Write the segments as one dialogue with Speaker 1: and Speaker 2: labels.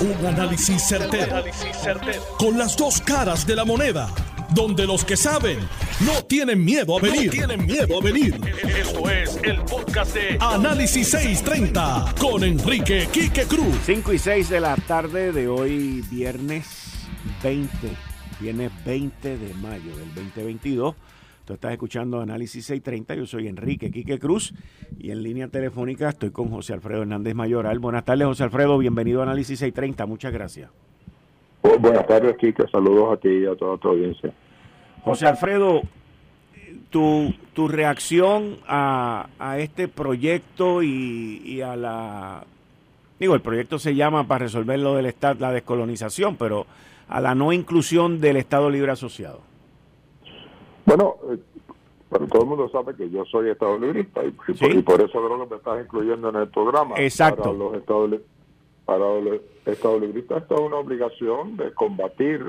Speaker 1: Un análisis certero, Con las dos caras de la moneda. Donde los que saben no tienen miedo a venir. tienen miedo a venir. Esto es el podcast de Análisis 630 con Enrique Quique Cruz.
Speaker 2: 5 y 6 de la tarde de hoy, viernes 20. Viernes 20 de mayo del 2022. Tú estás escuchando Análisis 630. Yo soy Enrique Quique Cruz y en línea telefónica estoy con José Alfredo Hernández Mayoral. Buenas tardes, José Alfredo. Bienvenido a Análisis 630. Muchas gracias.
Speaker 3: buenas tardes, Quique. Saludos a ti y a toda tu audiencia.
Speaker 2: José Alfredo, tu, tu reacción a, este proyecto y, a la... Digo, el proyecto se llama para resolver lo del Estado, la descolonización, pero a la no inclusión del Estado Libre Asociado.
Speaker 3: Bueno, eh, pero todo el mundo sabe que yo soy estado librista y, por, eso creo que me estás incluyendo en el programa.
Speaker 2: Exacto.
Speaker 3: Para los estados, para los estados libristas esto es una obligación de combatir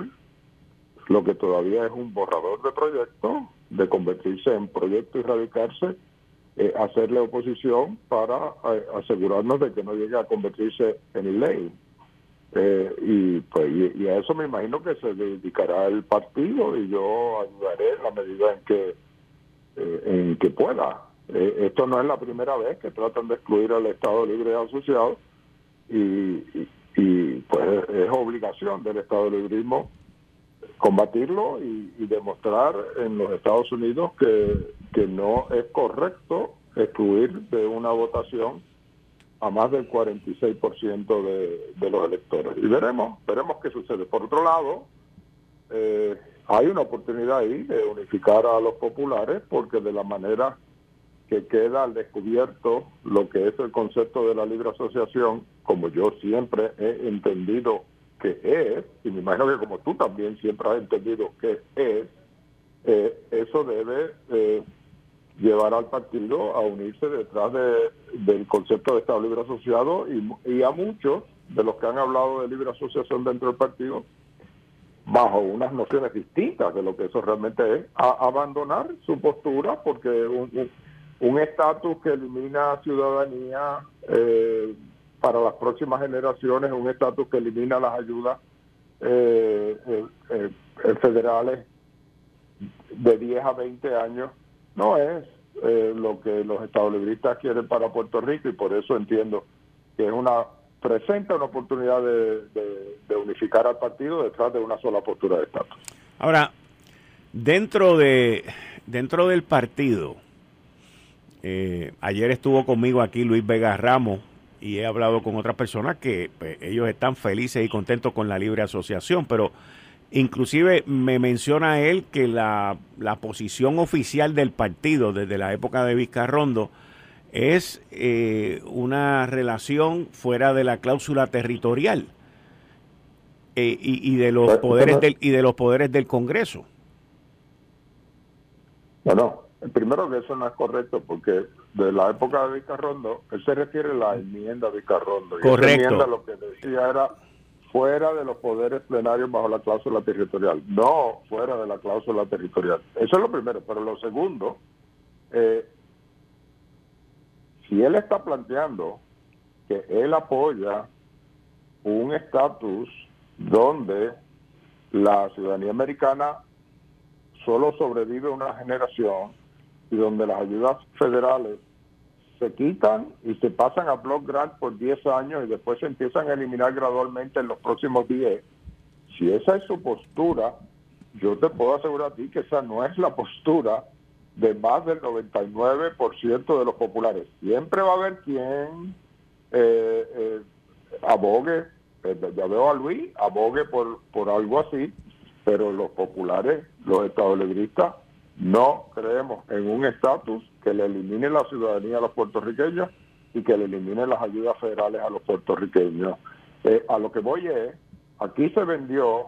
Speaker 3: lo que todavía es un borrador de proyecto, de convertirse en proyecto y radicarse, eh, hacerle oposición para eh, asegurarnos de que no llegue a convertirse en ley. Eh, y, pues, y, a eso me imagino que se dedicará el partido y yo ayudaré en la medida en que eh, en que pueda. Eh, esto no es la primera vez que tratan de excluir al Estado Libre Asociado y, y, pues es obligación del Estado Librismo combatirlo y, y, demostrar en los Estados Unidos que, que no es correcto excluir de una votación a más del 46% de, de los electores. Y veremos, veremos qué sucede. Por otro lado, eh, hay una oportunidad ahí de unificar a los populares porque de la manera que queda al descubierto lo que es el concepto de la libre asociación, como yo siempre he entendido que es, y me imagino que como tú también siempre has entendido que es, eh, eso debe eh, llevar al partido a unirse detrás de, del concepto de Estado Libre Asociado y, a muchos de los que han hablado de libre asociación dentro del partido, bajo unas nociones distintas de lo que eso realmente es, a abandonar su postura porque un estatus que elimina ciudadanía eh, para las próximas generaciones, un estatus que elimina las ayudas eh, eh, federales de 10 a 20 años, no es eh, lo que los estadolibristas quieren para Puerto Rico y por eso entiendo que es una presenta una oportunidad de, unificar al partido detrás de una sola postura de estatus.
Speaker 2: Ahora, dentro de dentro del partido, eh, ayer estuvo conmigo aquí Luis Vega Ramos y he hablado con otras personas que pues, ellos están felices y contentos con la libre asociación, pero Inclusive me menciona él que la, posición oficial del partido desde la época de Vizcarrondo es eh, una relación fuera de la cláusula territorial eh, y, de los poderes del, y de los poderes del Congreso.
Speaker 3: Bueno, primero que eso no es correcto porque de la época de Vizcarrondo, él se refiere a la enmienda de Vizcarrondo.
Speaker 2: Y Correcto. Esa
Speaker 3: enmienda lo que decía era fuera de los poderes plenarios bajo la cláusula territorial, no fuera de la cláusula territorial. Eso es lo primero, pero lo segundo, eh, si él está planteando que él apoya un estatus donde la ciudadanía americana solo sobrevive una generación y donde las ayudas federales se quitan y se pasan a Block Grant por 10 años y después se empiezan a eliminar gradualmente en los próximos 10. Si esa es su postura, yo te puedo asegurar a ti que esa no es la postura de más del 99% de los populares. Siempre va a haber quien eh, eh, abogue, eh, ya veo a Luis, abogue por, por algo así, pero los populares, los estadounidenses, no creemos en un estatus que le elimine la ciudadanía a los puertorriqueños y que le elimine las ayudas federales a los puertorriqueños. Eh, a lo que voy es, aquí se vendió,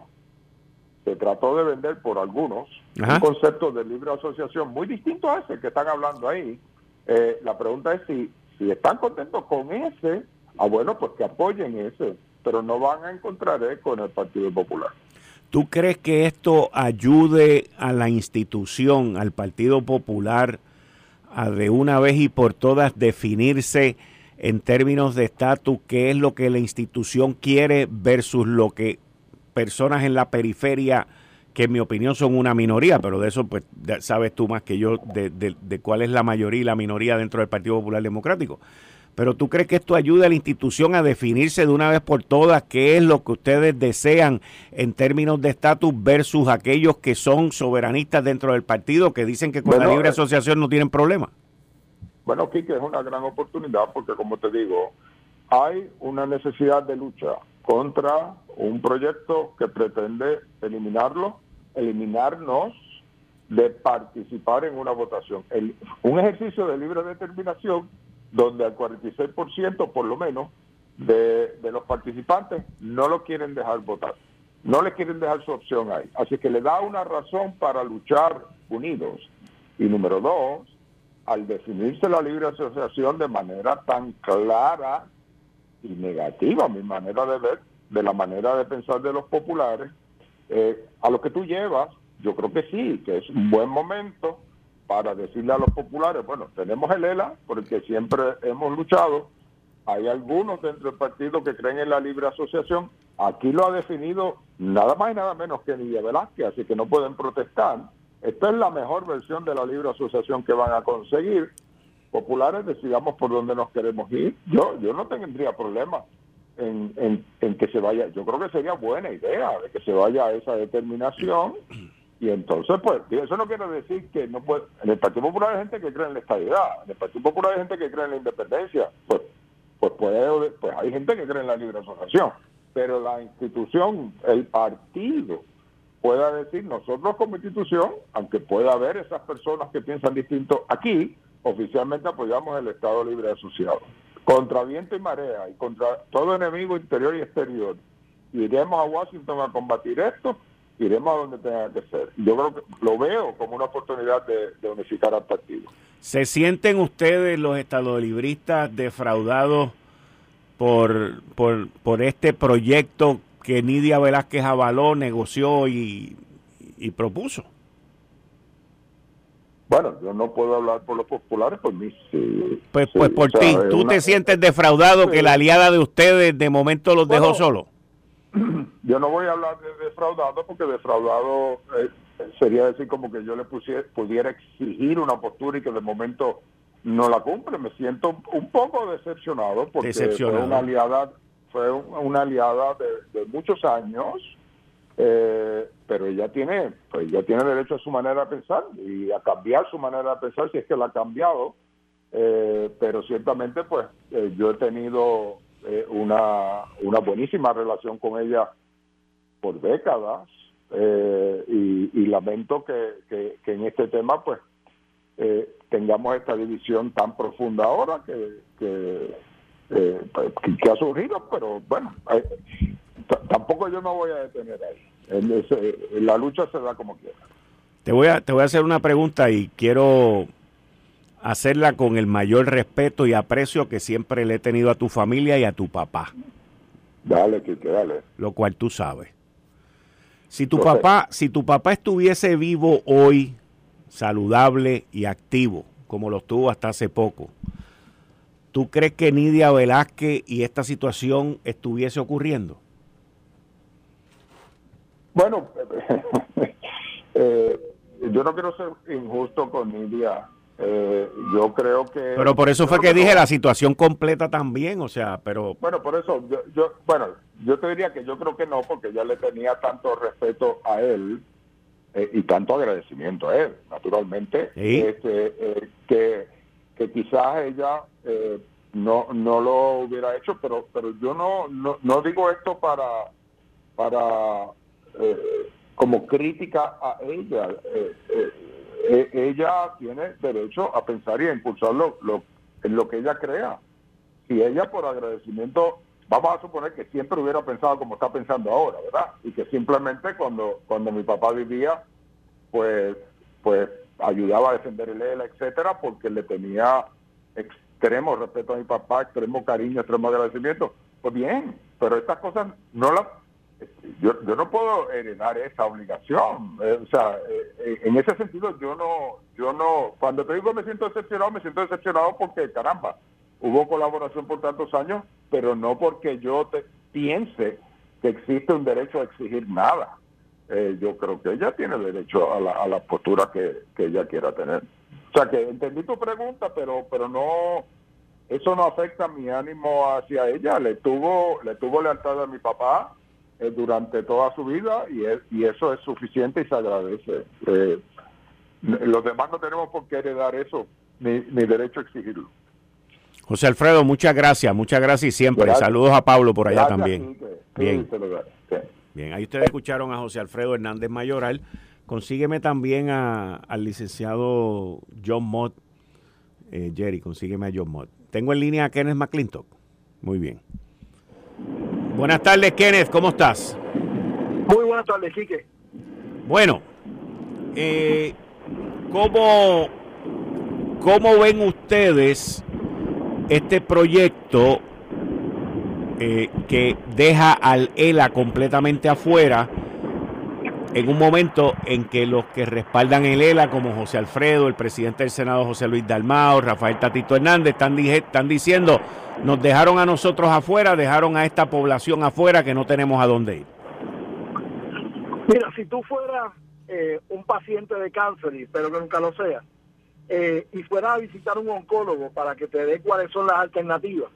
Speaker 3: se trató de vender por algunos un concepto de libre asociación muy distinto a ese que están hablando ahí. Eh, la pregunta es si, si están contentos con ese, ah bueno, pues que apoyen ese, pero no van a encontrar eco en el Partido Popular.
Speaker 2: ¿Tú crees que esto ayude a la institución, al Partido Popular, a de una vez y por todas definirse en términos de estatus, qué es lo que la institución quiere versus lo que personas en la periferia, que en mi opinión son una minoría, pero de eso pues sabes tú más que yo de, de cuál es la mayoría y la minoría dentro del Partido Popular Democrático. Pero tú crees que esto ayuda a la institución a definirse de una vez por todas qué es lo que ustedes desean en términos de estatus versus aquellos que son soberanistas dentro del partido que dicen que con la libre eh, asociación no tienen problema.
Speaker 3: Bueno, Kike, es una gran oportunidad porque como te digo, hay una necesidad de lucha contra un proyecto que pretende eliminarlo, eliminarnos de participar en una votación. un ejercicio de libre determinación donde al 46% por lo menos de, los participantes no lo quieren dejar votar, no le quieren dejar su opción ahí. Así que le da una razón para luchar unidos. Y número dos, al definirse la libre asociación de manera tan clara y negativa, mi manera de ver, de la manera de pensar de los populares, eh, a lo que tú llevas, yo creo que sí, que es un buen momento para decirle a los populares, bueno, tenemos el ELA, porque siempre hemos luchado, hay algunos dentro del partido que creen en la libre asociación, aquí lo ha definido nada más y nada menos que Nidia Velázquez, así que no pueden protestar. Esta es la mejor versión de la libre asociación que van a conseguir. Populares decidamos por dónde nos queremos ir. Yo, yo no tendría problema en, en, en que se vaya, yo creo que sería buena idea de que se vaya a esa determinación y entonces, pues, eso no quiere decir que no puede. En el Partido Popular hay gente que cree en la estabilidad, en el Partido Popular hay gente que cree en la independencia, pues, pues, puede, pues hay gente que cree en la libre asociación. Pero la institución, el partido, pueda decir, nosotros como institución, aunque pueda haber esas personas que piensan distinto aquí, oficialmente apoyamos el Estado Libre Asociado. Contra viento y marea y contra todo enemigo interior y exterior. Iremos a Washington a combatir esto iremos a donde tenga que ser. Yo creo que lo veo como una oportunidad de, unificar al partido.
Speaker 2: ¿Se sienten ustedes los estadolibristas defraudados por, por, por este proyecto que Nidia Velázquez avaló, negoció y, propuso?
Speaker 3: Bueno, yo no puedo hablar por los populares, por mí
Speaker 2: Pues, pues por ti, ¿tú te sientes defraudado que la aliada de ustedes de momento los dejó solo?
Speaker 3: yo no voy a hablar de defraudado porque defraudado eh, sería decir como que yo le pudiera exigir una postura y que de momento no la cumple. Me siento un poco decepcionado porque fue una aliada, fue una aliada de, muchos años, eh, pero ella tiene, pues ella tiene derecho a su manera de pensar y a cambiar su manera de pensar si es que la ha cambiado. Eh, pero ciertamente, pues yo he tenido eh, una, una buenísima relación con ella por décadas eh, y, lamento que, en este tema pues eh, tengamos esta división tan profunda ahora que, que, que ha surgido, pero bueno, tampoco yo no voy a detener ahí. la lucha se da como quiera.
Speaker 2: Te voy a, te voy a hacer una pregunta y quiero hacerla con el mayor respeto y aprecio que siempre le he tenido a tu familia y a tu papá.
Speaker 3: Dale, que dale.
Speaker 2: Lo cual tú sabes. Si tu papá, si tu papá estuviese vivo hoy, saludable y activo, como lo estuvo hasta hace poco, ¿tú crees que Nidia Velázquez y esta situación estuviese ocurriendo?
Speaker 3: Bueno, eh, yo no quiero ser injusto con Nidia eh, yo creo que...
Speaker 2: Pero por eso fue que dije la situación completa también, o sea, pero...
Speaker 3: Bueno, por eso, yo, bueno, yo te diría que yo creo que no, porque ya le tenía tanto respeto a él eh, y tanto agradecimiento a él, naturalmente, este, eh, que, que quizás ella no, no lo hubiera hecho, pero, pero yo no, no, no digo esto para, para como crítica a ella. Eh, ella tiene derecho a pensar y a impulsar lo, en lo que ella crea. Si ella por agradecimiento, vamos a suponer que siempre hubiera pensado como está pensando ahora, ¿verdad? Y que simplemente cuando, cuando mi papá vivía, pues, pues ayudaba a defender el ELA, etcétera, porque le tenía extremo respeto a mi papá, extremo cariño, extremo agradecimiento. Pues bien, pero estas cosas no las yo, yo no puedo heredar esa obligación. Eh, o sea, eh, eh, en ese sentido yo no, yo no, cuando te digo me siento decepcionado, me siento decepcionado porque, caramba, hubo colaboración por tantos años, pero no porque yo te piense que existe un derecho a exigir nada. Yo creo que ella tiene derecho a la, a la postura que, que ella quiera tener. O sea que entendí tu pregunta, pero pero no eso no afecta mi ánimo hacia ella. Le tuvo le tuvo lealtad a mi papá eh, durante toda su vida y, y eso es suficiente y se agradece. Eh, los demás no tenemos por qué heredar eso, ni, ni derecho a exigirlo.
Speaker 2: José Alfredo, muchas gracias, muchas gracias y siempre. Saludos a Pablo por allá también. Bien. Bien, ahí ustedes escucharon a José Alfredo Hernández Mayoral. Consígueme también al licenciado John Mott. Eh, Jerry, consígueme a John Mott. Tengo en línea a Kenneth McClintock. Muy bien. Buenas tardes, Kenneth, ¿cómo estás?
Speaker 4: Muy buenas tardes, Quique.
Speaker 2: Bueno, eh, ¿cómo, ¿cómo ven ustedes este proyecto eh, que deja al ELA completamente afuera en un momento en que los que respaldan el ELA, como José Alfredo, el presidente del Senado José Luis Dalmao, Rafael Tatito Hernández, están, están diciendo, nos dejaron a nosotros afuera, dejaron a esta población afuera que no tenemos a dónde ir.
Speaker 4: Mira, si tú fueras eh, un paciente de cáncer, pero que nunca lo sea, eh, y fueras a visitar un oncólogo para que te dé cuáles son las alternativas,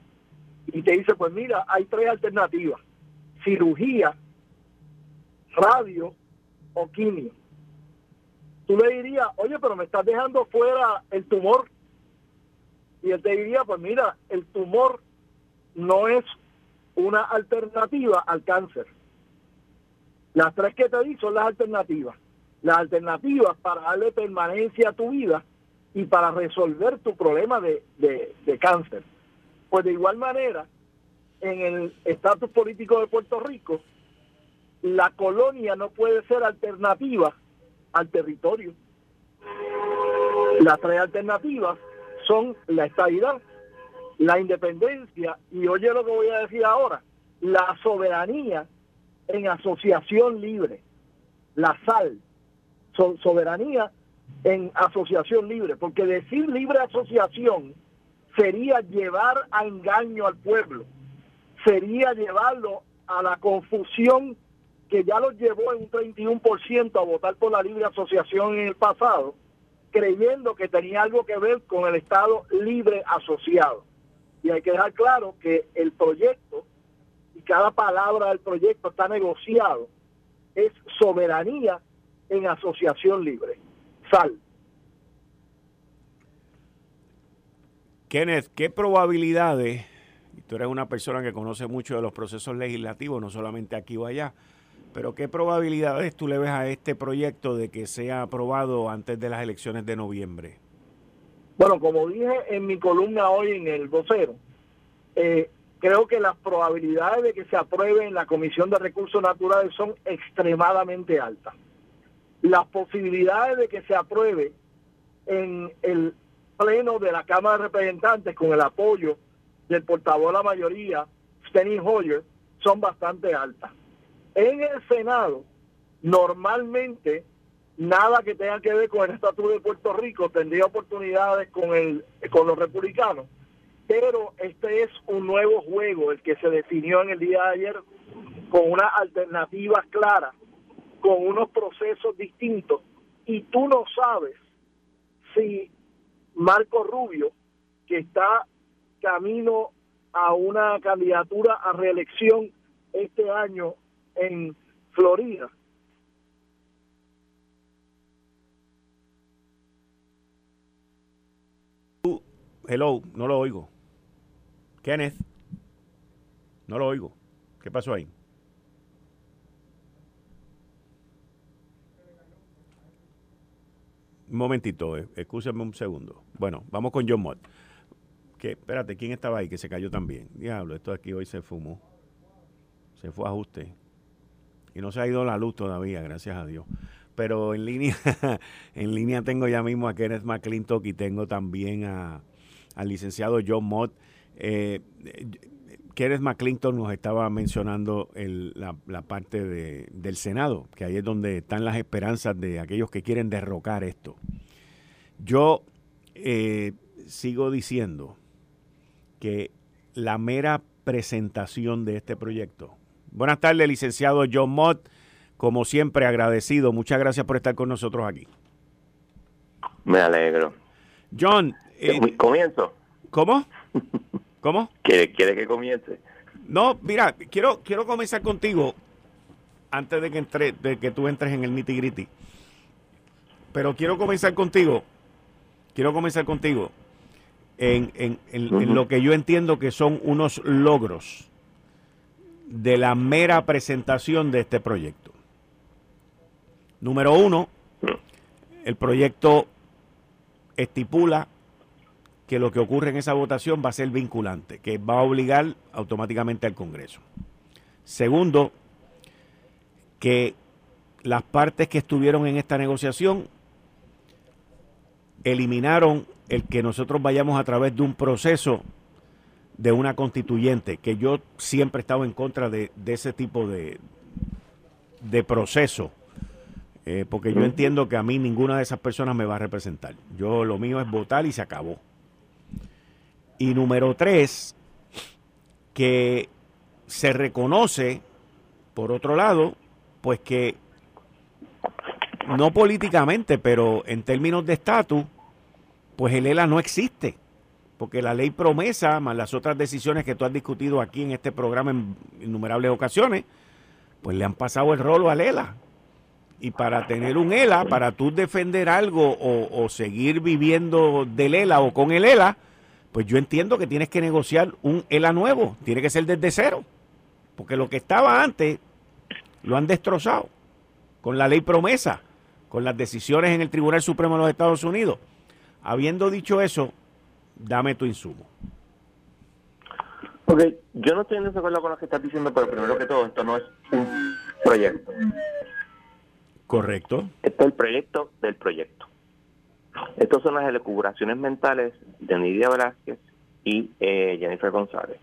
Speaker 4: y te dice, pues mira, hay tres alternativas, cirugía, radio o quimio. Tú le dirías, oye, pero me estás dejando fuera el tumor. Y él te diría, pues mira, el tumor no es una alternativa al cáncer. Las tres que te di son las alternativas. Las alternativas para darle permanencia a tu vida y para resolver tu problema de, de cáncer. Pues de igual manera, en el estatus político de Puerto Rico, la colonia no puede ser alternativa al territorio. Las tres alternativas son la estabilidad, la independencia y oye lo que voy a decir ahora, la soberanía en asociación libre, la SAL, soberanía en asociación libre, porque decir libre asociación sería llevar a engaño al pueblo, sería llevarlo a la confusión que ya lo llevó en un 31% a votar por la libre asociación en el pasado, creyendo que tenía algo que ver con el Estado libre asociado. Y hay que dejar claro que el proyecto, y cada palabra del proyecto está negociado, es soberanía en asociación libre. Sal.
Speaker 2: Kenneth, ¿qué probabilidades, y tú eres una persona que conoce mucho de los procesos legislativos, no solamente aquí o allá, pero qué probabilidades tú le ves a este proyecto de que sea aprobado antes de las elecciones de noviembre?
Speaker 4: Bueno, como dije en mi columna hoy en el vocero, eh, creo que las probabilidades de que se apruebe en la Comisión de Recursos Naturales son extremadamente altas. Las posibilidades de que se apruebe en el pleno de la Cámara de Representantes con el apoyo del portavoz de la mayoría, Steny Hoyer, son bastante altas. En el Senado, normalmente, nada que tenga que ver con el Estatuto de Puerto Rico tendría oportunidades con, el, con los republicanos, pero este es un nuevo juego, el que se definió en el día de ayer con unas alternativas claras, con unos procesos distintos, y tú no sabes si Marco Rubio, que está camino a una candidatura a reelección este año en Florida.
Speaker 2: Hello, no lo oigo. Kenneth, no lo oigo. ¿Qué pasó ahí? Un momentito, eh, escúchame un segundo. Bueno, vamos con John Mott. Que, espérate, ¿quién estaba ahí que se cayó también? Diablo, esto aquí hoy se fumó. Se fue a ajuste. Y no se ha ido la luz todavía, gracias a Dios. Pero en línea, en línea tengo ya mismo a Kenneth McClintock y tengo también a, al licenciado John Mott. Eh, Kenneth McClintock nos estaba mencionando la, parte del Senado, que ahí es donde están las esperanzas de aquellos que quieren derrocar esto. Yo eh, sigo diciendo que la mera presentación de este proyecto. Buenas tardes, licenciado John Mott. Como siempre, agradecido. Muchas gracias por estar con nosotros aquí.
Speaker 5: Me alegro.
Speaker 2: John.
Speaker 5: Eh, ¿Comienzo?
Speaker 2: ¿Cómo? ¿Cómo?
Speaker 5: ¿Quiere, ¿Quiere que comience?
Speaker 2: No, mira, quiero, quiero comenzar contigo antes de que, entre, de que tú entres en el nitty gritty. Pero quiero comenzar contigo. Quiero comenzar contigo en, en, lo que yo entiendo que son unos logros de la mera presentación de este proyecto. Número uno, el proyecto estipula que lo que ocurre en esa votación va a ser vinculante, que va a obligar automáticamente al Congreso. Segundo, que las partes que estuvieron en esta negociación eliminaron el que nosotros vayamos a través de un proceso de una constituyente, que yo siempre he estado en contra de, ese tipo de, de proceso, eh, porque yo entiendo que a mí ninguna de esas personas me va a representar. Yo lo mío es votar y se acabó. Y número tres, que se reconoce, por otro lado, pues que no políticamente, pero en términos de estatus, pues el ELA no existe. Porque la ley promesa, más las otras decisiones que tú has discutido aquí en este programa en innumerables ocasiones, pues le han pasado el rolo al ELA. Y para tener un ELA, para tú defender algo o, seguir viviendo del ELA o con el ELA, pues yo entiendo que tienes que negociar un ELA nuevo. Tiene que ser desde cero. Porque lo que estaba antes lo han destrozado con la ley promesa, con las decisiones en el Tribunal Supremo de los Estados Unidos. Habiendo dicho eso, dame tu insumo.
Speaker 5: Ok, yo no estoy en desacuerdo con lo que estás diciendo, pero primero que todo, esto no es un proyecto.
Speaker 2: Correcto.
Speaker 5: Esto es el proyecto del proyecto. Estas son las elucubraciones mentales de Nidia Velázquez y eh, Jennifer González.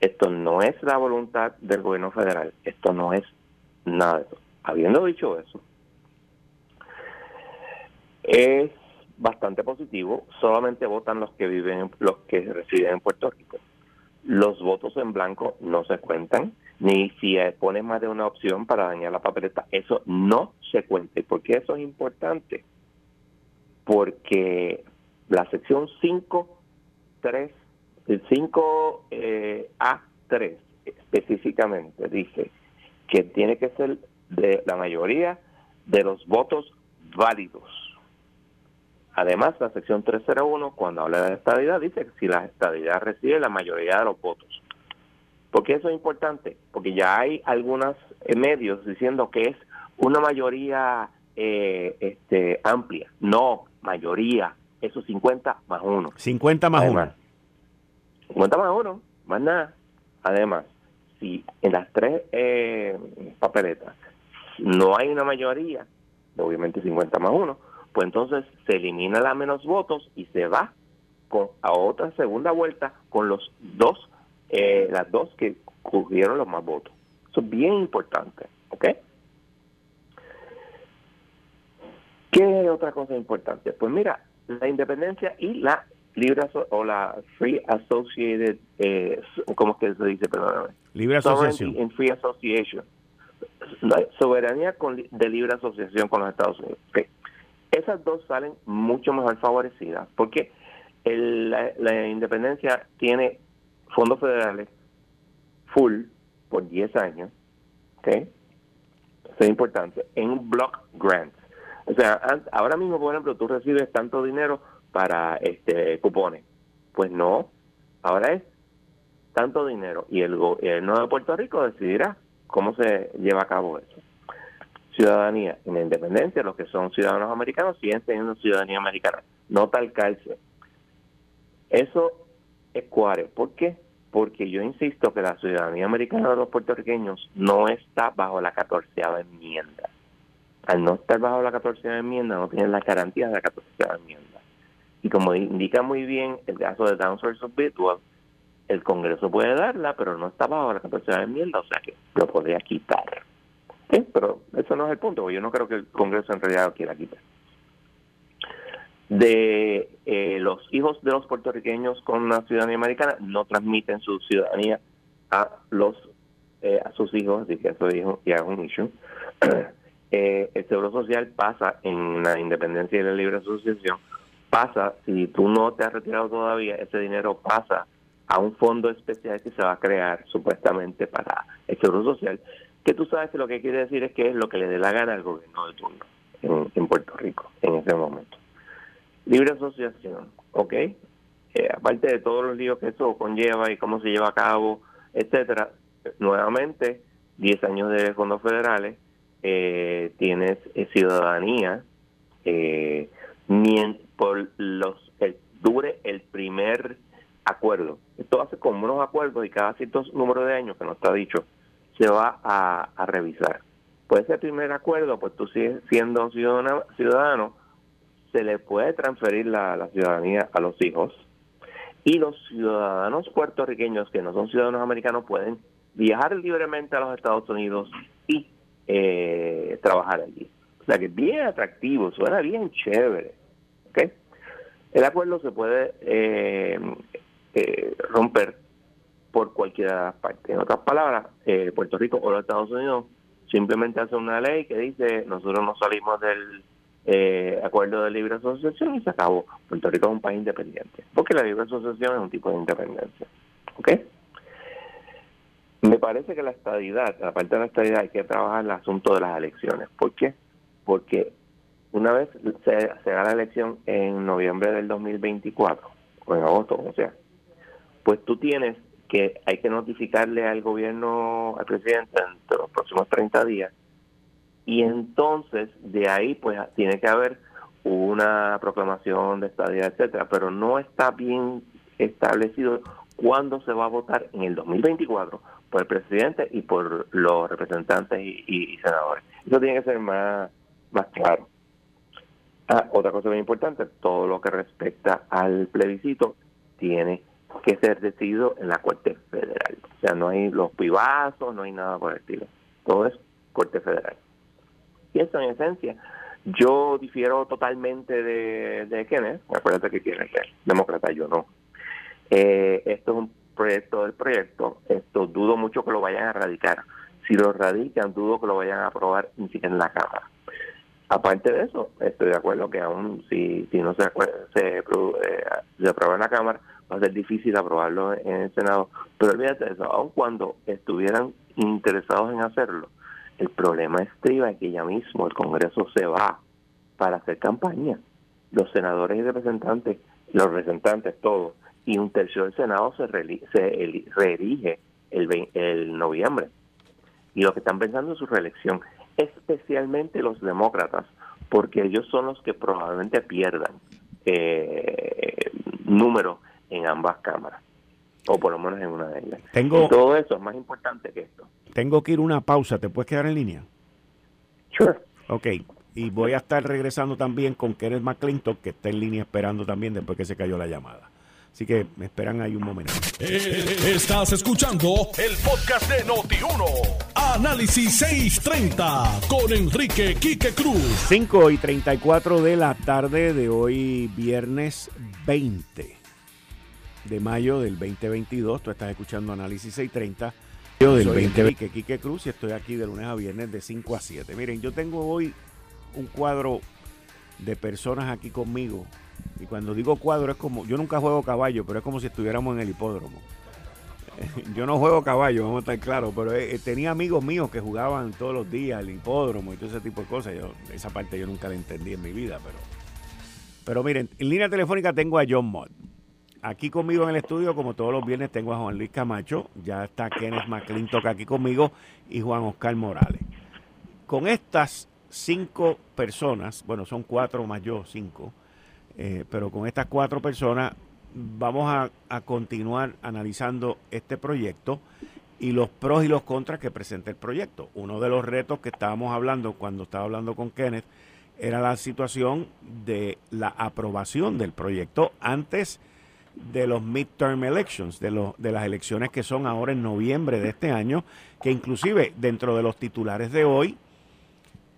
Speaker 5: Esto no es la voluntad del gobierno federal. Esto no es nada de eso. Habiendo dicho eso, es bastante positivo. Solamente votan los que viven, los que residen en Puerto Rico. Los votos en blanco no se cuentan, ni si pone más de una opción para dañar la papeleta. Eso no se cuenta. ¿Y por qué eso es importante? Porque la sección 5, 3, el 5 eh, A3 específicamente dice que tiene que ser de la mayoría de los votos válidos Además, la sección 301, cuando habla de estadidad, dice que si la estadidad recibe la mayoría de los votos. ¿Por qué eso es importante? Porque ya hay algunos medios diciendo que es una mayoría eh, este, amplia. No, mayoría. Eso 50 más 1.
Speaker 2: 50 más 1.
Speaker 5: 50 más 1, más nada. Además, si en las tres eh, papeletas no hay una mayoría, obviamente 50 más 1, pues entonces se elimina la menos votos y se va con, a otra segunda vuelta con los dos, eh, las dos que cogieron los más votos. Eso es bien importante, ¿ok? ¿Qué otra cosa importante? Pues mira, la independencia y la libre o la free associated, eh, ¿cómo es que se dice? Perdóname.
Speaker 2: Libre asociación.
Speaker 5: Free association. soberanía con, de libre asociación con los Estados Unidos. Okay. Esas dos salen mucho mejor favorecidas porque la, independencia tiene fondos federales full por 10 años, ¿ok? Eso es importante, en block grants. O sea, ahora mismo, por ejemplo, tú recibes tanto dinero para este cupones. Pues no, ahora es tanto dinero y el gobierno de Puerto Rico decidirá cómo se lleva a cabo eso ciudadanía en la independencia, los que son ciudadanos americanos siguen teniendo ciudadanía americana, no tal calce. Eso es cuare. ¿Por qué? Porque yo insisto que la ciudadanía americana de los puertorriqueños no está bajo la catorceava enmienda. Al no estar bajo la catorceava enmienda, no tienen las garantías de la catorceava enmienda. Y como indica muy bien el caso de Down Source of Virtual, el Congreso puede darla, pero no está bajo la catorceava enmienda, o sea que lo podría quitar. Sí, pero eso no es el punto, yo no creo que el Congreso en realidad lo quiera quitar. de eh, los hijos de los puertorriqueños con la ciudadanía americana no transmiten su ciudadanía a los eh, a sus hijos, así que eso ya es un issue. El seguro social pasa en la independencia y la libre asociación, pasa, si tú no te has retirado todavía, ese dinero pasa a un fondo especial que se va a crear supuestamente para el seguro social, que tú sabes que lo que quiere decir es que es lo que le dé la gana al gobierno de turno en Puerto Rico en ese momento. Libre asociación, ¿ok? Eh, aparte de todos los líos que eso conlleva y cómo se lleva a cabo, etcétera, nuevamente, 10 años de fondos federales, eh, tienes eh, ciudadanía, eh, por los el, dure el primer acuerdo. Esto hace como unos acuerdos y cada cierto número de años, que no está dicho, se va a, a revisar. Pues ese primer acuerdo, pues tú sigues siendo ciudadano, ciudadano se le puede transferir la, ciudadanía a los hijos y los ciudadanos puertorriqueños que no son ciudadanos americanos pueden viajar libremente a los Estados Unidos y eh, trabajar allí. O sea que es bien atractivo, suena bien chévere. ¿okay? El acuerdo se puede eh, eh, romper por cualquiera de las partes. En otras palabras, Puerto Rico o los Estados Unidos simplemente hace una ley que dice nosotros no salimos del eh, acuerdo de libre asociación y se acabó. Puerto Rico es un país independiente, porque la libre asociación es un tipo de independencia. ¿Ok? Me parece que la estadidad, aparte de la estadidad, hay que trabajar el asunto de las elecciones. ¿Por qué? Porque una vez se, se haga la elección en noviembre del 2024, o en agosto, o sea, pues tú tienes que hay que notificarle al gobierno, al presidente, entre los próximos 30 días, y entonces de ahí pues tiene que haber una proclamación de estadía, etcétera, pero no está bien establecido cuándo se va a votar en el 2024 por el presidente y por los representantes y, senadores. Eso tiene que ser más, más claro. Ah, otra cosa muy importante, todo lo que respecta al plebiscito tiene que ser decidido en la Corte Federal. O sea, no hay los pibazos, no hay nada por el estilo. Todo es Corte Federal. Y eso en esencia. Yo difiero totalmente de, de Kenneth, acuérdate que Kenneth es demócrata, yo no. Eh, esto es un proyecto del proyecto, esto dudo mucho que lo vayan a radicar. Si lo radican, dudo que lo vayan a aprobar ni siquiera en la Cámara. Aparte de eso, estoy de acuerdo que aún si, si no se, se, se aprueba en la Cámara, va a ser difícil aprobarlo en el Senado. Pero olvídate de eso, aun cuando estuvieran interesados en hacerlo, el problema estriba en que ya mismo el Congreso se va para hacer campaña. Los senadores y representantes, los representantes todos, y un tercio del Senado se, se reelige el, el noviembre. Y lo que están pensando es su reelección, especialmente los demócratas, porque ellos son los que probablemente pierdan eh, número en ambas cámaras o por lo menos en una de ellas.
Speaker 2: Tengo,
Speaker 5: todo eso es más importante que esto.
Speaker 2: Tengo que ir una pausa, ¿te puedes quedar en línea?
Speaker 5: Sure.
Speaker 2: Ok, y voy a estar regresando también con Kenneth McClintock, que está en línea esperando también después que se cayó la llamada. Así que me esperan ahí un momento.
Speaker 1: Eh, estás escuchando el podcast de Noti1. Análisis 630 con Enrique Quique Cruz.
Speaker 2: 5 y 34 de la tarde de hoy, viernes 20 de mayo del 2022. Tú estás escuchando Análisis 630. Yo del Soy 2020. Quique Cruz y estoy aquí de lunes a viernes de 5 a 7. Miren, yo tengo hoy un cuadro de personas aquí conmigo. Y cuando digo cuadro es como, yo nunca juego caballo, pero es como si estuviéramos en el hipódromo. Yo no juego caballo, vamos a estar claros, pero eh, tenía amigos míos que jugaban todos los días el hipódromo y todo ese tipo de cosas. Yo, esa parte yo nunca la entendí en mi vida, pero, pero miren, en línea telefónica tengo a John Mott. Aquí conmigo en el estudio, como todos los viernes, tengo a Juan Luis Camacho, ya está Kenneth McClintock aquí conmigo y Juan Oscar Morales. Con estas cinco personas, bueno, son cuatro más yo, cinco, eh, pero con estas cuatro personas vamos a, a, continuar analizando este proyecto y los pros y los contras que presenta el proyecto. Uno de los retos que estábamos hablando cuando estaba hablando con Kenneth era la situación de la aprobación del proyecto antes de los midterm elections, de, de las elecciones que son ahora en noviembre de este año, que inclusive dentro de los titulares de hoy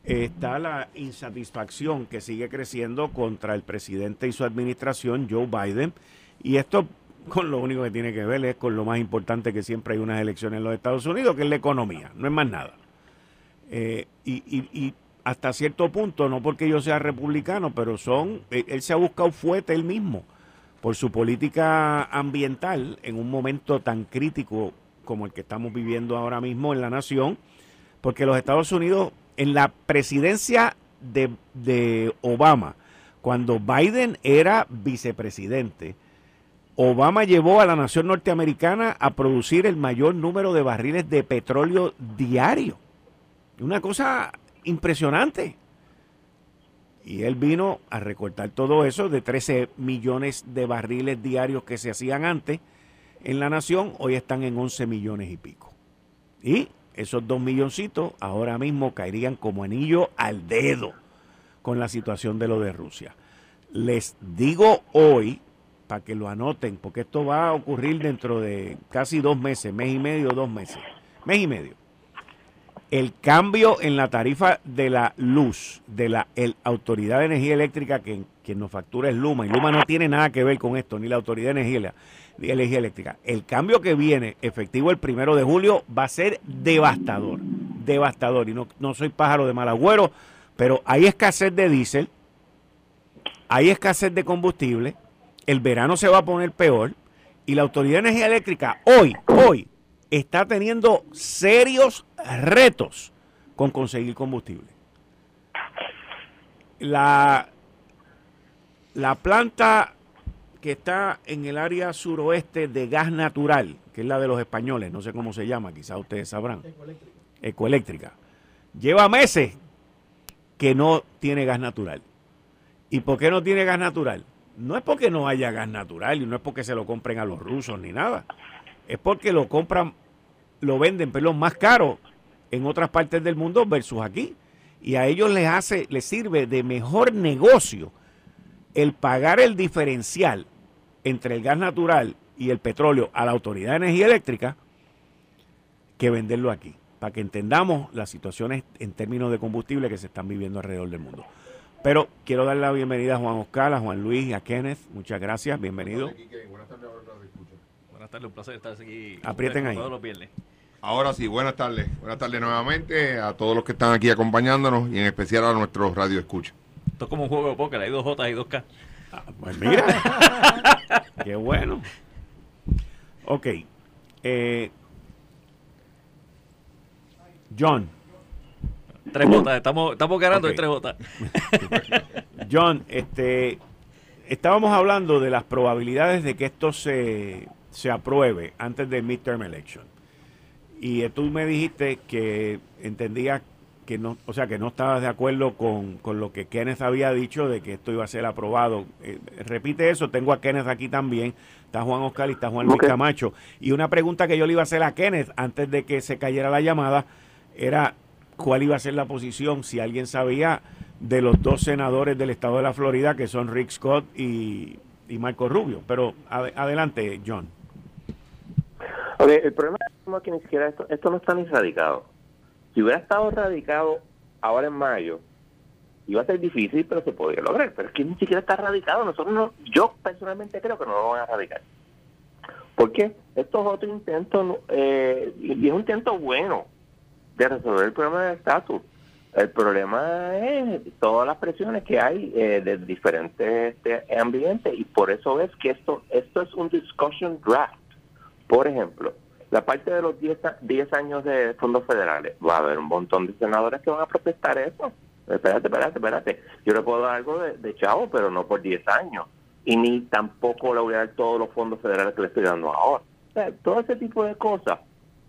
Speaker 2: está la insatisfacción que sigue creciendo contra el presidente y su administración, Joe Biden, y esto con lo único que tiene que ver es con lo más importante que siempre hay unas elecciones en los Estados Unidos, que es la economía, no es más nada. Eh, y, hasta cierto punto, no porque yo sea republicano, pero son, eh, él, se ha buscado fuerte él mismo por su política ambiental en un momento tan crítico como el que estamos viviendo ahora mismo en la nación, porque los Estados Unidos, en la presidencia de, de Obama, cuando Biden era vicepresidente, Obama llevó a la nación norteamericana a producir el mayor número de barriles de petróleo diario. Una cosa impresionante. Y él vino a recortar todo eso de 13 millones de barriles diarios que se hacían antes en la nación, hoy están en 11 millones y pico. Y esos dos milloncitos ahora mismo caerían como anillo al dedo con la situación de lo de Rusia. Les digo hoy para que lo anoten, porque esto va a ocurrir dentro de casi dos meses, mes y medio, dos meses, mes y medio. El cambio en la tarifa de la luz de la Autoridad de Energía Eléctrica, que quien nos factura es Luma, y Luma no tiene nada que ver con esto, ni la Autoridad de Energía, de Energía Eléctrica. El cambio que viene, efectivo el primero de julio, va a ser devastador, devastador. Y no, no soy pájaro de mal agüero, pero hay escasez de diésel, hay escasez de combustible, el verano se va a poner peor y la Autoridad de Energía Eléctrica hoy, hoy, está teniendo serios retos con conseguir combustible. La, la planta que está en el área suroeste de gas natural, que es la de los españoles, no sé cómo se llama, quizás ustedes sabrán. Ecoeléctrica. Ecoeléctrica. Lleva meses que no tiene gas natural. ¿Y por qué no tiene gas natural? no es porque no haya gas natural y no es porque se lo compren a los rusos ni nada. Es porque lo compran, lo venden, pero más caro en otras partes del mundo versus aquí. Y a ellos les hace, les sirve de mejor negocio el pagar el diferencial entre el gas natural y el petróleo a la Autoridad de Energía Eléctrica que venderlo aquí, para que entendamos las situaciones en términos de combustible que se están viviendo alrededor del mundo. Pero quiero dar la bienvenida a Juan Oscar, a Juan Luis y a Kenneth. Muchas gracias, bienvenido.
Speaker 6: Buenas tardes, un placer estar aquí.
Speaker 2: Aprieten ahí.
Speaker 7: Ahora sí, buenas tardes. Buenas tardes nuevamente a todos los que están aquí acompañándonos y en especial a nuestros radio escucha.
Speaker 6: Esto es como un juego de póker, hay dos J y dos K.
Speaker 2: Ah, pues mira, qué bueno. Ok. Eh, John.
Speaker 6: Tres botas, estamos, estamos ganando tres botas.
Speaker 2: John, este, estábamos hablando de las probabilidades de que esto se, se apruebe antes del midterm election. Y tú me dijiste que entendías que no, o sea, que no estabas de acuerdo con, con, lo que Kenneth había dicho de que esto iba a ser aprobado. Eh, repite eso, tengo a Kenneth aquí también, está Juan Oscar y está Juan Luis Camacho. Y una pregunta que yo le iba a hacer a Kenneth antes de que se cayera la llamada era cuál iba a ser la posición, si alguien sabía, de los dos senadores del estado de la Florida, que son Rick Scott y, Marco Rubio. Pero adelante, John.
Speaker 5: Ok, el problema es que ni siquiera esto, esto no está ni radicado. Si hubiera estado radicado ahora en mayo, iba a ser difícil, pero se podría lograr. Pero es que ni siquiera está radicado. Nosotros no, yo personalmente creo que no lo van a radicar. ¿Por qué? Esto es otro intento, eh, y es un intento bueno de resolver el problema del estatus. El problema es todas las presiones que hay eh, de diferentes este, ambientes y por eso es que esto esto es un discussion draft. Por ejemplo, la parte de los 10, 10 años de fondos federales, va a haber un montón de senadores que van a protestar eso. Espérate, espérate, espérate. Yo le puedo dar algo de, chavo, pero no por 10 años. Y ni tampoco le voy a dar todos los fondos federales que le estoy dando ahora. todo ese tipo de cosas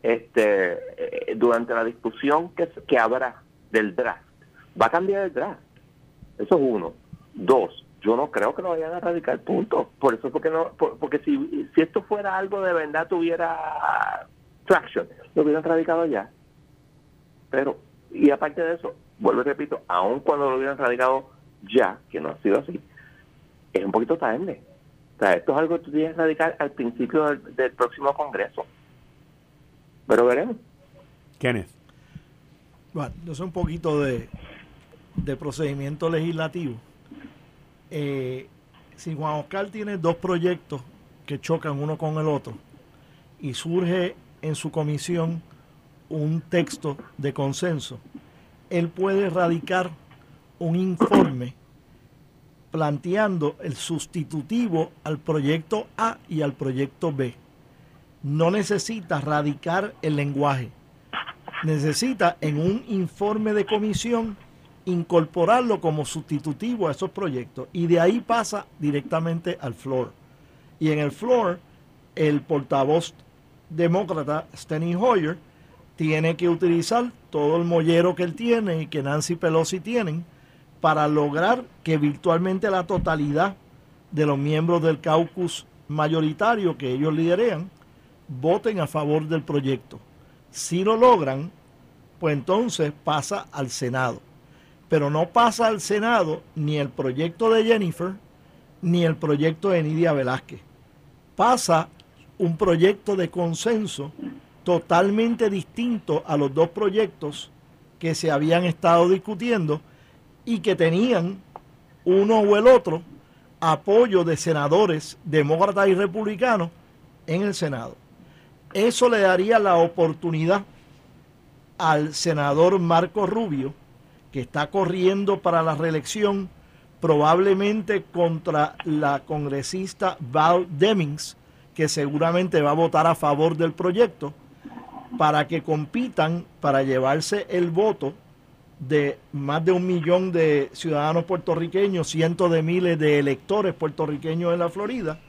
Speaker 5: este eh, durante la discusión que, que habrá del draft. Va a cambiar el draft. Eso es uno. Dos, yo no creo que lo vayan a erradicar, punto. Por eso, porque no, porque si, si esto fuera algo de verdad, tuviera traction, lo hubieran radicado ya. Pero, y aparte de eso, vuelvo y repito, aun cuando lo hubieran radicado ya, que no ha sido así, es un poquito tarde. O sea, esto es algo que tú tienes que radicar al principio del próximo Congreso. Pero veremos.
Speaker 2: Kenneth.
Speaker 8: Bueno, yo sé un poquito de, de procedimiento legislativo, eh, si Juan Oscar tiene dos proyectos que chocan uno con el otro y surge en su comisión un texto de consenso, él puede radicar un informe planteando el sustitutivo al proyecto A y al proyecto B. No necesita radicar el lenguaje. Necesita en un informe de comisión incorporarlo como sustitutivo a esos proyectos y de ahí pasa directamente al floor. Y en el floor, el portavoz demócrata Steny Hoyer tiene que utilizar todo el mollero que él tiene y que Nancy Pelosi tienen para lograr que virtualmente la totalidad de los miembros del caucus mayoritario que ellos liderean voten a favor del proyecto. Si lo logran, pues entonces pasa al Senado. Pero no pasa al Senado ni el proyecto de Jennifer ni el proyecto de Nidia Velázquez. Pasa un proyecto de consenso totalmente distinto a los dos proyectos que se habían estado discutiendo y que tenían uno o el otro apoyo de senadores demócratas y republicanos en el Senado. Eso le daría la oportunidad al senador Marco Rubio, que está corriendo para la reelección probablemente contra la congresista Val Demings, que seguramente va a votar a favor del proyecto, para que compitan para llevarse el voto de más de un millón de ciudadanos puertorriqueños, cientos de miles de electores puertorriqueños en la Florida,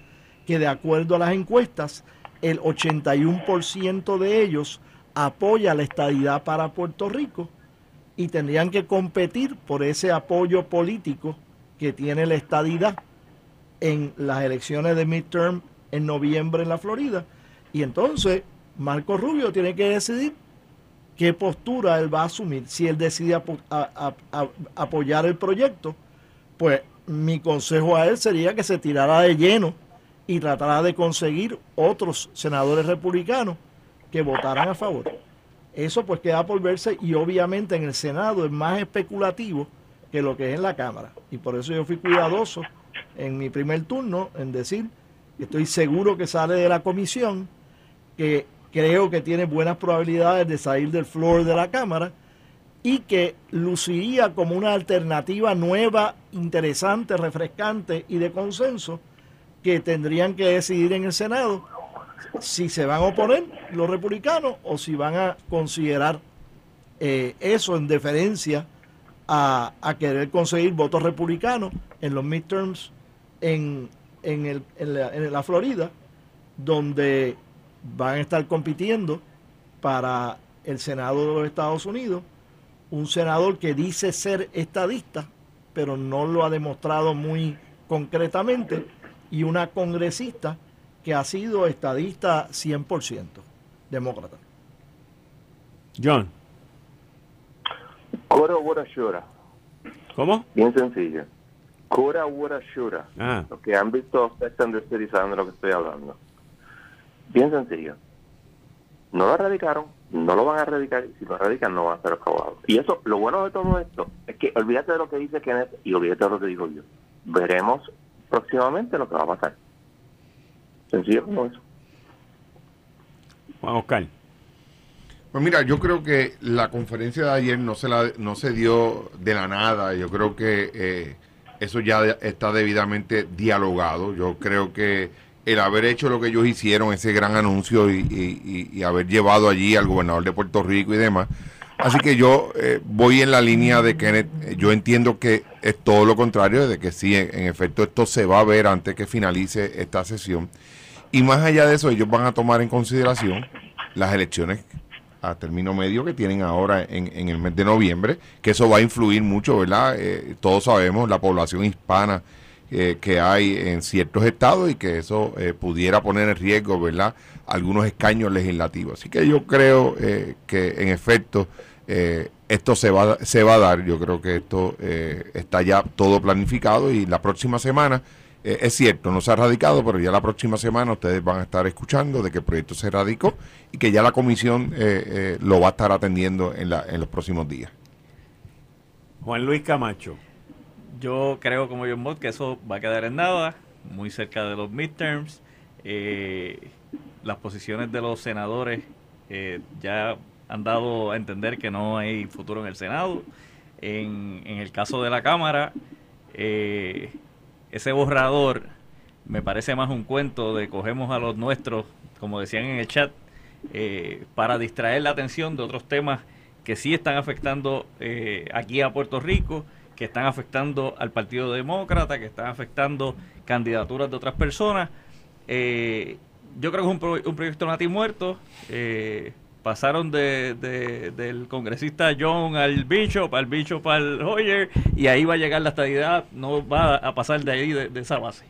Speaker 8: que de acuerdo a las encuestas, el 81% de ellos apoya la estadidad para Puerto Rico y tendrían que competir por ese apoyo político que tiene la estadidad en las elecciones de midterm en noviembre en la Florida. Y entonces Marco Rubio tiene que decidir qué postura él va a asumir. Si él decide apoyar el proyecto, pues mi consejo a él sería que se tirara de lleno y tratara de conseguir otros senadores republicanos que votaran a favor. Eso pues queda por verse y obviamente en el Senado es más especulativo que lo que es en la Cámara. Y por eso yo fui cuidadoso en mi primer turno en decir estoy seguro que sale de la comisión, que creo que tiene buenas probabilidades de salir del floor de la Cámara y que luciría como una alternativa nueva, interesante, refrescante y de consenso que tendrían que decidir en el Senado si se van a oponer los republicanos o si van a considerar eh, eso en deferencia a, querer conseguir votos republicanos en los midterms en, en, en la Florida, donde van a estar compitiendo para el Senado de los Estados Unidos, un senador que dice ser estadista, pero no lo ha demostrado muy concretamente, y una congresista que ha sido estadista 100%, demócrata.
Speaker 2: John.
Speaker 5: Cora Shura.
Speaker 2: ¿Cómo?
Speaker 5: Bien sencillo. Cora Shura. Ah. Los que han visto Sex and the saben de lo que estoy hablando. Bien sencillo. No lo erradicaron, no lo van a erradicar, y si lo erradican no van a ser acabados. Y eso, lo bueno de todo esto, es que olvídate de lo que dice Kenneth y olvídate de lo que digo yo. Veremos próximamente lo que va a pasar. Sencillo como eso.
Speaker 2: Juan Oscar.
Speaker 7: Pues mira, yo creo que la conferencia de ayer no se la, no se dio de la nada. Yo creo que eh, eso ya está debidamente dialogado. Yo creo que el haber hecho lo que ellos hicieron, ese gran anuncio y, haber llevado allí al gobernador de Puerto Rico y demás. Así que yo eh, voy en la línea de que yo entiendo que es todo lo contrario, de que sí, en, efecto esto se va a ver antes que finalice esta sesión. Y más allá de eso, ellos van a tomar en consideración las elecciones a término medio que tienen ahora en, el mes de noviembre, que eso va a influir mucho, ¿verdad? Eh, todos sabemos, la población hispana eh, que hay en ciertos estados y que eso eh, pudiera poner en riesgo, ¿verdad?, algunos escaños legislativos. Así que yo creo que en efecto esto se va, se va a dar. Yo creo que esto está ya todo planificado y la próxima semana, es cierto, no se ha radicado, pero ya la próxima semana ustedes van a estar escuchando de que el proyecto se radicó y que ya la comisión lo va a estar atendiendo en, la, en los próximos días.
Speaker 2: Juan Luis Camacho.
Speaker 6: Yo creo como John Bot que eso va a quedar en nada, muy cerca de los midterms. Eh, las posiciones de los senadores eh, ya han dado a entender que no hay futuro en el Senado. En, en el caso de la Cámara, eh, ese borrador me parece más un cuento de cogemos a los nuestros, como decían en el chat, eh, para distraer la atención de otros temas que sí están afectando eh, aquí a Puerto Rico, que están afectando al Partido Demócrata, que están afectando candidaturas de otras personas. Eh, yo creo que es un, pro- un proyecto nati muerto. Pasaron de, de- del congresista John al Bishop, al Bishop al Hoyer, y ahí va a llegar la estadidad, no va a pasar de ahí, de, esa base.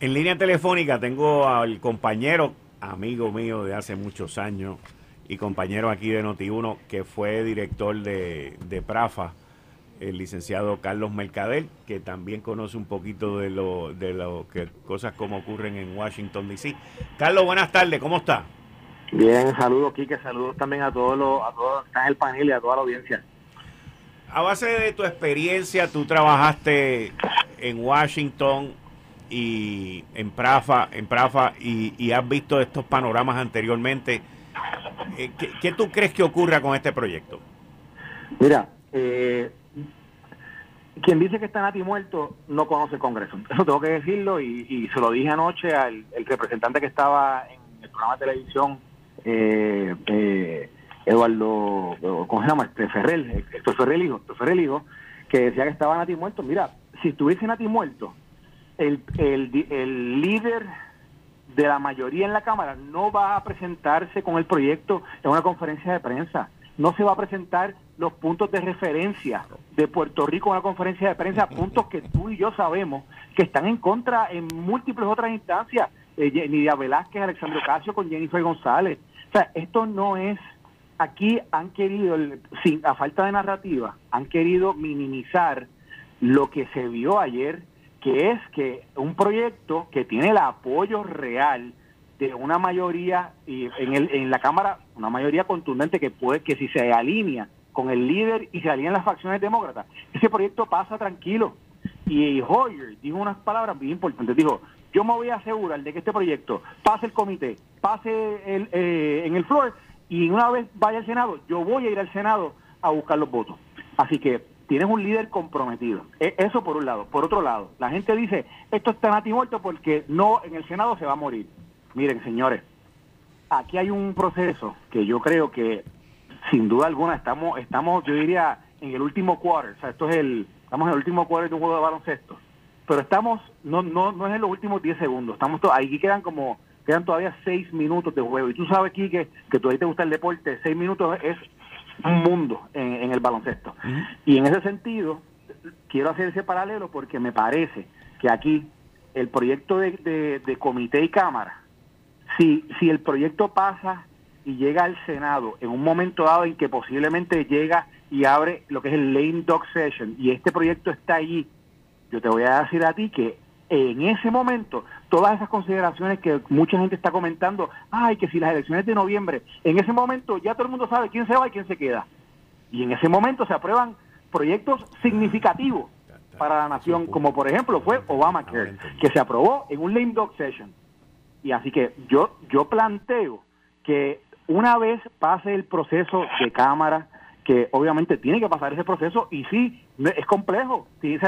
Speaker 2: En línea telefónica tengo al compañero, amigo mío de hace muchos años y compañero aquí de Noti1, que fue director de, de Prafa, el licenciado Carlos Mercader, que también conoce un poquito de lo, de lo cosas como ocurren en Washington DC. Carlos, buenas tardes, ¿cómo está?
Speaker 9: Bien, saludos, Quique, saludos también a todos los, a todos están en el panel y a toda la audiencia.
Speaker 2: A base de tu experiencia, tú trabajaste en Washington y en Prafa, en Prafa y, y has visto estos panoramas anteriormente. Eh, ¿Qué, qué tú crees que ocurra con este proyecto?
Speaker 9: Mira, eh, quien dice que está Nati muerto no conoce el Congreso. Eso tengo que decirlo y, y se lo dije anoche al el representante que estaba en el programa de televisión, eh, eh, Eduardo, ¿cómo se llama? Este Ferrell, Héctor Ferrell hijo, Héctor Ferrell hijo, que decía que estaba Nati muerto. Mira, si estuviese Nati muerto, el, el, el líder de la mayoría en la Cámara no va a presentarse con el proyecto en una conferencia de prensa. No se va a presentar los puntos de referencia de Puerto Rico en una conferencia de prensa, puntos que tú y yo sabemos que están en contra en múltiples otras instancias. Eh, Nidia Velázquez, Alexandro Casio con Jennifer González. O sea, esto no es aquí han querido, sin, a falta de narrativa, han querido minimizar lo que se vio ayer, que es que un proyecto que tiene el apoyo real de una mayoría y en, el, en la Cámara, una mayoría contundente que puede que si se alinea con el líder y se alinean las facciones demócratas, ese proyecto pasa tranquilo. Y Hoyer dijo unas palabras bien importantes, dijo, yo me voy a asegurar de que este proyecto pase el comité, pase el, eh, en el floor y una vez vaya al Senado, yo voy a ir al Senado a buscar los votos. Así que tienes un líder comprometido. E- Eso por un lado. Por otro lado, la gente dice, esto está nati muerto porque no en el Senado se va a morir. Miren, señores, aquí hay un proceso que yo creo que sin duda alguna estamos, estamos yo diría, en el último quarter. O sea, esto es el, estamos en el último quarter de un juego de baloncesto. Pero estamos, no, no, no es en los últimos 10 segundos. Estamos ahí quedan como, quedan todavía 6 minutos de juego. Y tú sabes, Quique, que tú ahí te gusta el deporte, 6 minutos es un mundo en, en el baloncesto. Y en ese sentido, quiero hacer ese paralelo porque me parece que aquí el proyecto de, de- de comité y cámara, si, si el proyecto pasa y llega al Senado en un momento dado en que posiblemente llega y abre lo que es el lame dog session y este proyecto está allí, yo te voy a decir a ti que en ese momento todas esas consideraciones que mucha gente está comentando, ay, que si las elecciones de noviembre, en ese momento ya todo el mundo sabe quién se va y quién se queda. Y en ese momento se aprueban proyectos significativos para la nación, como por ejemplo fue Obamacare, que se aprobó en un lame dog session. Y así que yo, yo planteo que una vez pase el proceso de Cámara, que obviamente tiene que pasar ese proceso, y sí, es complejo. Sí, o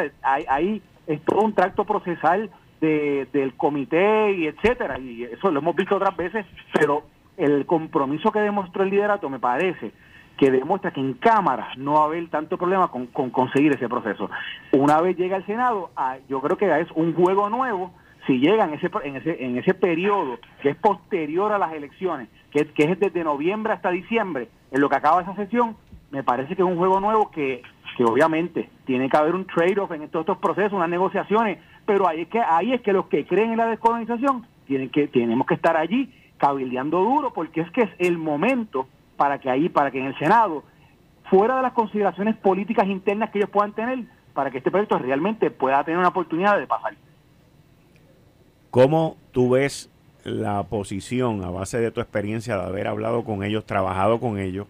Speaker 9: es todo un tracto procesal de, del comité y etcétera, y eso lo hemos visto otras veces, pero el compromiso que demostró el liderato me parece que demuestra que en Cámara no va a haber tanto problema con, con conseguir ese proceso. Una vez llega al Senado, ah, yo creo que es un juego nuevo si llega en ese, en ese, en ese periodo que es posterior a las elecciones, que, que es desde noviembre hasta diciembre, en lo que acaba esa sesión, me parece que es un juego nuevo que, que obviamente tiene que haber un trade-off en todos estos procesos, unas negociaciones, pero ahí es que ahí es que los que creen en la descolonización tienen que tenemos que estar allí cabildeando duro porque es que es el momento para que ahí para que en el Senado fuera de las consideraciones políticas internas que ellos puedan tener para que este proyecto realmente pueda tener una oportunidad de pasar.
Speaker 2: ¿Cómo tú ves la posición a base de tu experiencia de haber hablado con ellos, trabajado con ellos,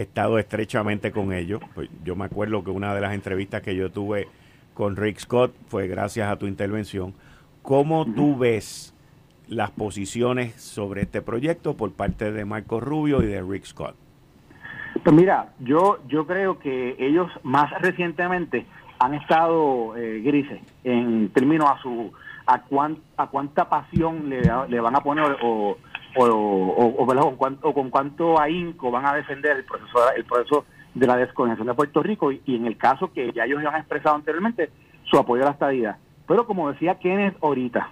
Speaker 2: estado estrechamente con ellos. Pues yo me acuerdo que una de las entrevistas que yo tuve con Rick Scott fue gracias a tu intervención. ¿Cómo tú ves las posiciones sobre este proyecto por parte de Marco Rubio y de Rick Scott?
Speaker 9: Pues mira, yo, yo creo que ellos más recientemente han estado eh, grises en términos a su a, a cuánta pasión le, le van a poner o, o, o, con cuánto ahínco van a defender el proceso el proceso de la desconexión de Puerto Rico y, en el caso que ya ellos han expresado anteriormente su apoyo a la estadía. Pero como decía Kenneth ahorita,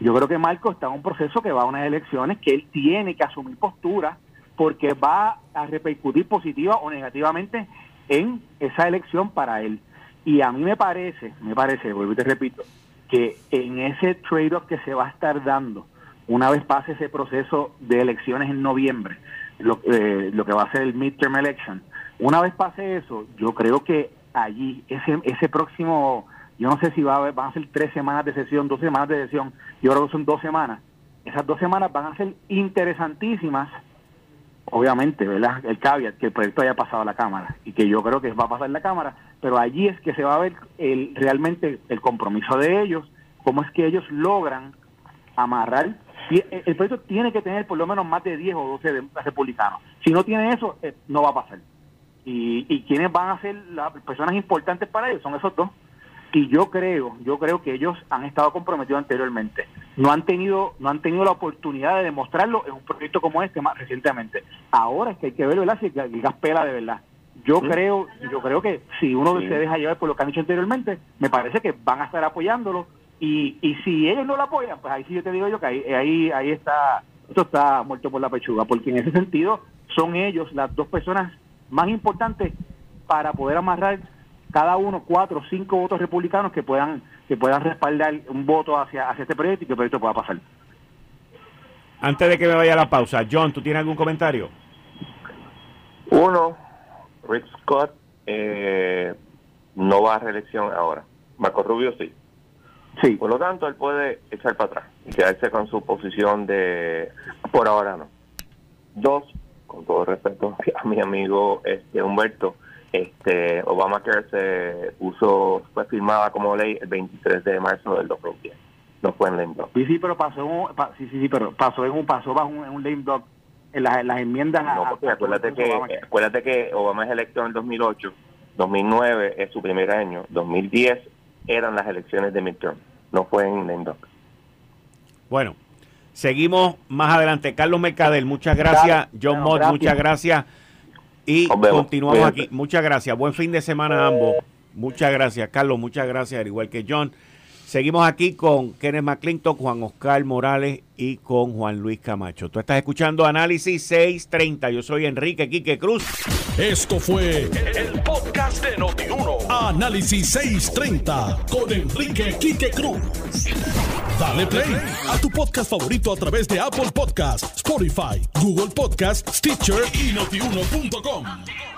Speaker 9: yo creo que Marco está en un proceso que va a unas elecciones que él tiene que asumir postura porque va a repercutir positiva o negativamente en esa elección para él. Y a mí me parece, me parece, vuelvo y te repito, que en ese trade-off que se va a estar dando, una vez pase ese proceso de elecciones en noviembre, lo, eh, lo que va a ser el midterm election, una vez pase eso, yo creo que allí, ese, ese próximo, yo no sé si va a haber, van a ser tres semanas de sesión, dos semanas de sesión, yo creo que son dos semanas. Esas dos semanas van a ser interesantísimas obviamente, ¿verdad? El caveat que el proyecto haya pasado a la Cámara y que yo creo que va a pasar la Cámara, pero allí es que se va a ver el, realmente el compromiso de ellos, cómo es que ellos logran amarrar. El proyecto tiene que tener por lo menos más de 10 o 12 republicanos. Si no tiene eso, eh, no va a pasar. Y, y quienes van a ser las personas importantes para ellos son esos dos y yo creo, yo creo que ellos han estado comprometidos anteriormente. No han tenido, no han tenido la oportunidad de demostrarlo en un proyecto como este más recientemente. Ahora es que hay que ver, ¿verdad? Si el gas pela de verdad. Yo creo, yo creo que si uno se deja llevar por lo que han dicho anteriormente, me parece que van a estar apoyándolo y, y si ellos no lo apoyan, pues ahí sí yo te digo yo que ahí, ahí, ahí está, esto está muerto por la pechuga, porque en ese sentido son ellos las dos personas más importantes para poder amarrar cada uno cuatro o cinco votos republicanos que puedan que puedan respaldar un voto hacia, hacia este proyecto y que el proyecto pueda pasar.
Speaker 2: Antes de que me vaya a la pausa, John, ¿tú tienes algún comentario?
Speaker 5: Uno, Rick Scott eh, no va a reelección ahora. Marco Rubio sí. Sí. Por lo tanto, él puede echar para atrás y quedarse con su posición de por ahora no. Dos, con todo respeto a mi amigo este Humberto, este Obamacare se puso, fue firmada como ley el 23 de marzo del 2010. No fue en lame.
Speaker 9: Sí, sí, pero pasó, un, sí, sí, sí, pero pasó en un paso bajo un, en un lame dog en, las enmiendas.
Speaker 5: No, porque acuérdate que acuérdate que Obama es electo en el 2008, 2009 es su primer año, 2010 eran las elecciones de midterm, no fue en dog.
Speaker 2: Bueno, seguimos más adelante. Carlos Mercadel, muchas gracias. John Mott, muchas gracias. Y continuamos aquí. Muchas gracias. Buen fin de semana a ambos. Muchas gracias, Carlos. Muchas gracias, al igual que John. Seguimos aquí con Kenneth McClintock, Juan Oscar Morales y con Juan Luis Camacho. Tú estás escuchando Análisis 630. Yo soy Enrique Quique Cruz.
Speaker 1: Esto fue el, podcast de Notiuno. Análisis 630 con Enrique Quique Cruz. Dale play a tu podcast favorito a través de Apple Podcasts, Spotify, Google Podcasts, Stitcher y notiuno.com.